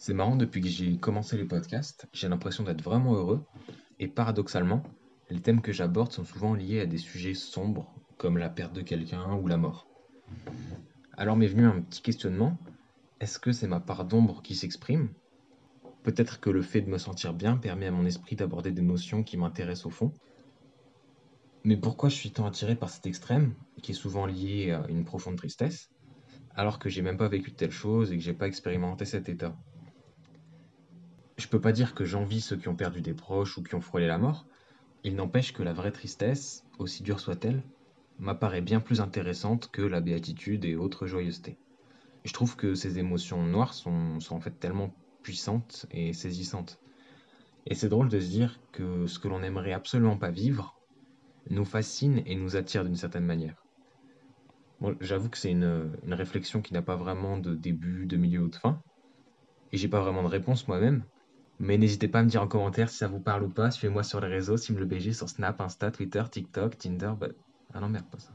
C'est marrant, depuis que j'ai commencé les podcasts, j'ai l'impression d'être vraiment heureux. Et paradoxalement, les thèmes que j'aborde sont souvent liés à des sujets sombres, comme la perte de quelqu'un ou la mort. Alors m'est venu un petit questionnement. Est-ce que c'est ma part d'ombre qui s'exprime? Peut-être que le fait de me sentir bien permet à mon esprit d'aborder des notions qui m'intéressent au fond. Mais pourquoi je suis tant attiré par cet extrême, qui est souvent lié à une profonde tristesse, alors que j'ai même pas vécu de telle chose et que j'ai pas expérimenté cet état? Je peux pas dire que j'envie ceux qui ont perdu des proches ou qui ont frôlé la mort. Il n'empêche que la vraie tristesse, aussi dure soit-elle, m'apparaît bien plus intéressante que la béatitude et autres joyeusetés. Je trouve que ces émotions noires sont, en fait tellement puissantes et saisissantes. Et c'est drôle de se dire que ce que l'on n'aimerait absolument pas vivre nous fascine et nous attire d'une certaine manière. Bon, j'avoue que c'est une, une réflexion qui n'a pas vraiment de début, de milieu ou de fin, et j'ai pas vraiment de réponse moi-même, mais n'hésitez pas à me dire en commentaire si ça vous parle ou pas. Suivez-moi sur les réseaux, SimleBG sur Snap, Insta, Twitter, TikTok, Tinder. Bah... Ah non, merde, pas ça.